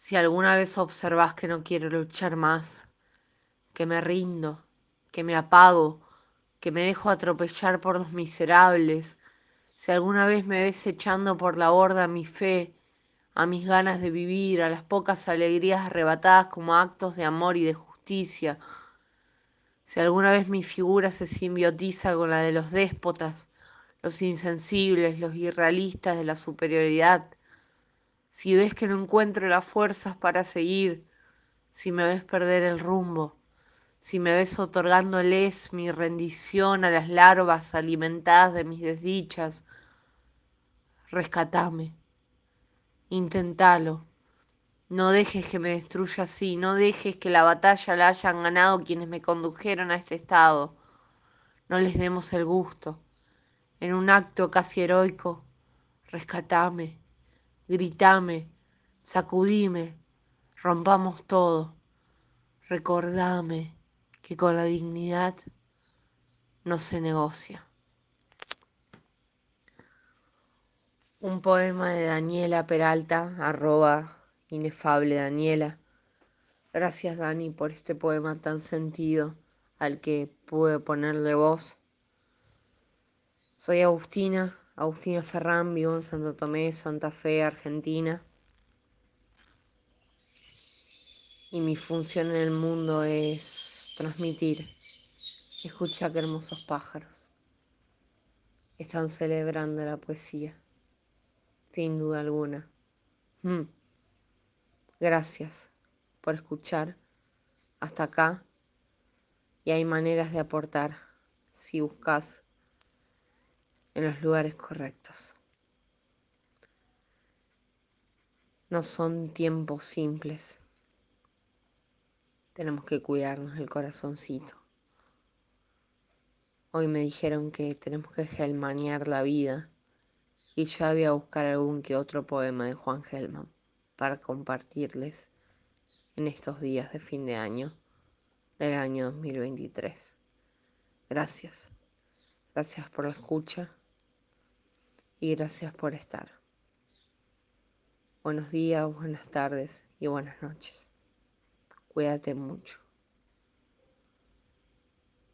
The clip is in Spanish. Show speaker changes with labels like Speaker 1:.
Speaker 1: Si alguna vez observas que no quiero luchar más, que me rindo, que me apago, que me dejo atropellar por los miserables, si alguna vez me ves echando por la borda mi fe, a mis ganas de vivir, a las pocas alegrías arrebatadas como actos de amor y de justicia, si alguna vez mi figura se simbiotiza con la de los déspotas, los insensibles, los irrealistas de la superioridad, si ves que no encuentro las fuerzas para seguir, si me ves perder el rumbo, si me ves otorgándoles mi rendición a las larvas alimentadas de mis desdichas, rescatame, intentalo, no dejes que me destruya así, no dejes que la batalla la hayan ganado quienes me condujeron a este estado, no les demos el gusto, en un acto casi heroico, rescatame gritame, sacudime, rompamos todo. Recordame que con la dignidad no se negocia. Un poema de Daniela Peralta, arroba inefable Daniela. Gracias Dani por este poema tan sentido al que pude ponerle voz. Soy Agustina, Agustina Ferrán, vivo en Santo Tomé, Santa Fe, Argentina. Y mi función en el mundo es transmitir. Escucha qué hermosos pájaros. Están celebrando la poesía, sin duda alguna. Mm. Gracias por escuchar hasta acá. Y hay maneras de aportar si buscas en los lugares correctos. No son tiempos simples. Tenemos que cuidarnos el corazoncito. Hoy me dijeron que tenemos que gelmanear la vida y yo había a buscar algún que otro poema de Juan Gelman para compartirles en estos días de fin de año del año 2023. Gracias. Gracias por la escucha y gracias por estar. Buenos días, buenas tardes y buenas noches. Cuídate mucho.